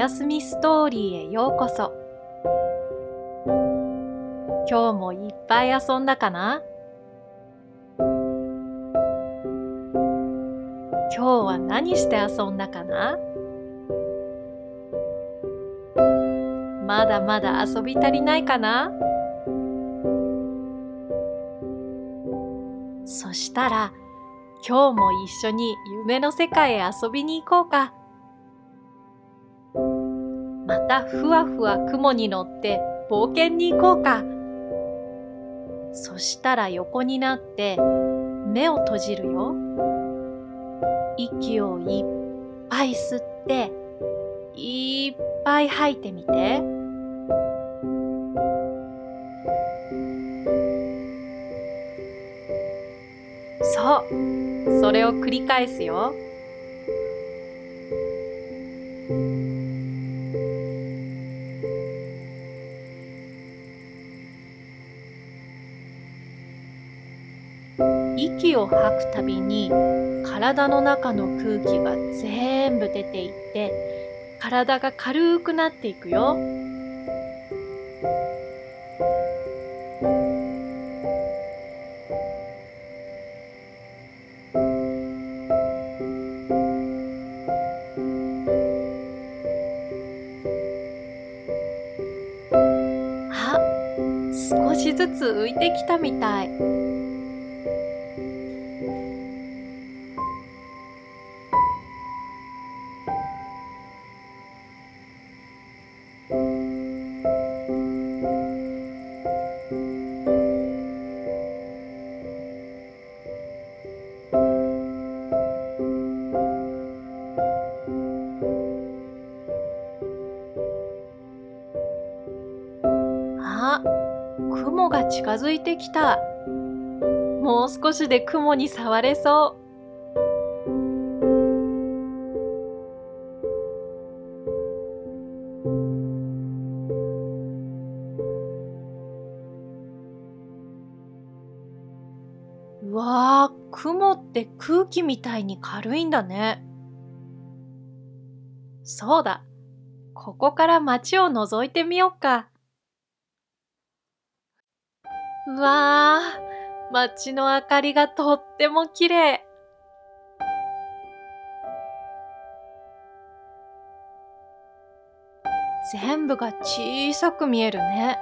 やすみストーリーへようこそ。今日もいっぱい遊んだかな？今日は何して遊んだかな？まだまだ遊び足りないかな？そしたら今日も一緒に夢の世界へ遊びに行こうか。ふわふわ雲に乗って冒険に行こうか。そしたら横になって目を閉じるよ。息をいっぱい吸っていっぱい吐いてみて。そう、それを繰り返すよ。息を吐くたびに体の中の空気が全部出ていって体が軽くなっていくよ。あ、少しずつ浮いてきたみたい。近づいてきた。もう少しで雲に触れそう。うわー、雲って空気みたいに軽いんだね。そうだ。ここから街を覗いてみようか。わー、街の明かりがとっても綺麗。全部が小さく見えるね。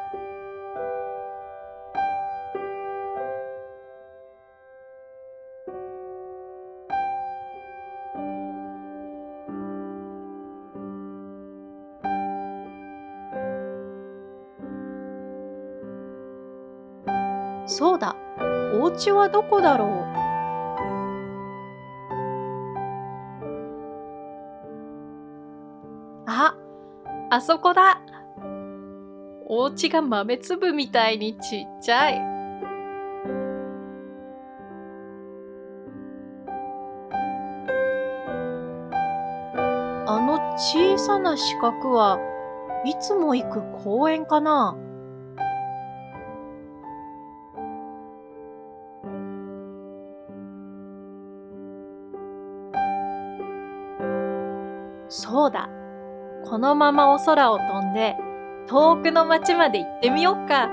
お家はどこだろう？あ、あそこだ。お家が豆粒みたいにちっちゃい。あの小さな四角はいつも行く公園かな？そうだ。このままお空を飛んで、遠くの町まで行ってみよっか。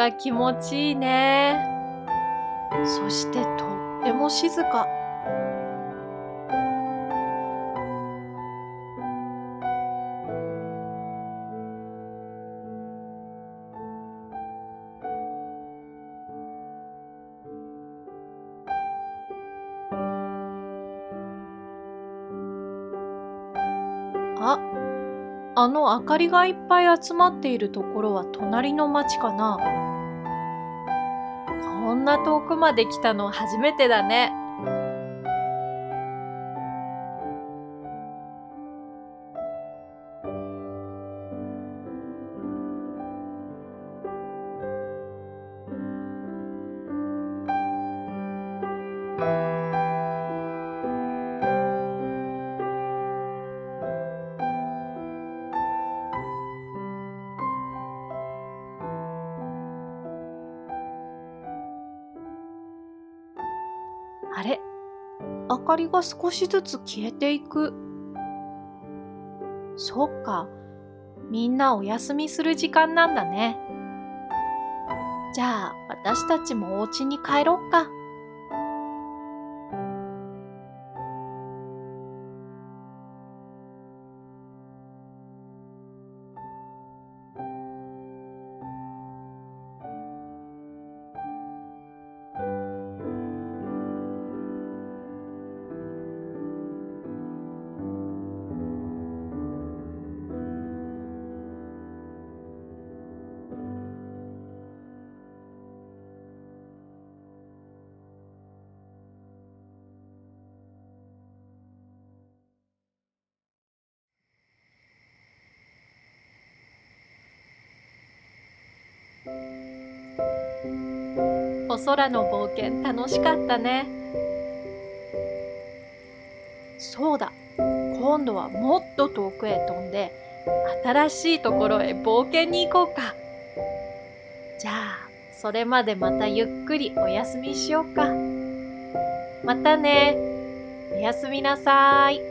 が気持ちいいね。そしてとっても静か。あ、あの明かりがいっぱい集まっているところは隣の町かな。んな遠くまで来たの初めてだね。あれ？明かりが少しずつ消えていく。そっか。みんなお休みする時間なんだね。じゃあ私たちもお家に帰ろっか。お空の冒険楽しかったね。そうだ、今度はもっと遠くへ飛んで、新しいところへ冒険に行こうか。じゃあ、それまでまたゆっくりお休みしようか。またね。おやすみなさい。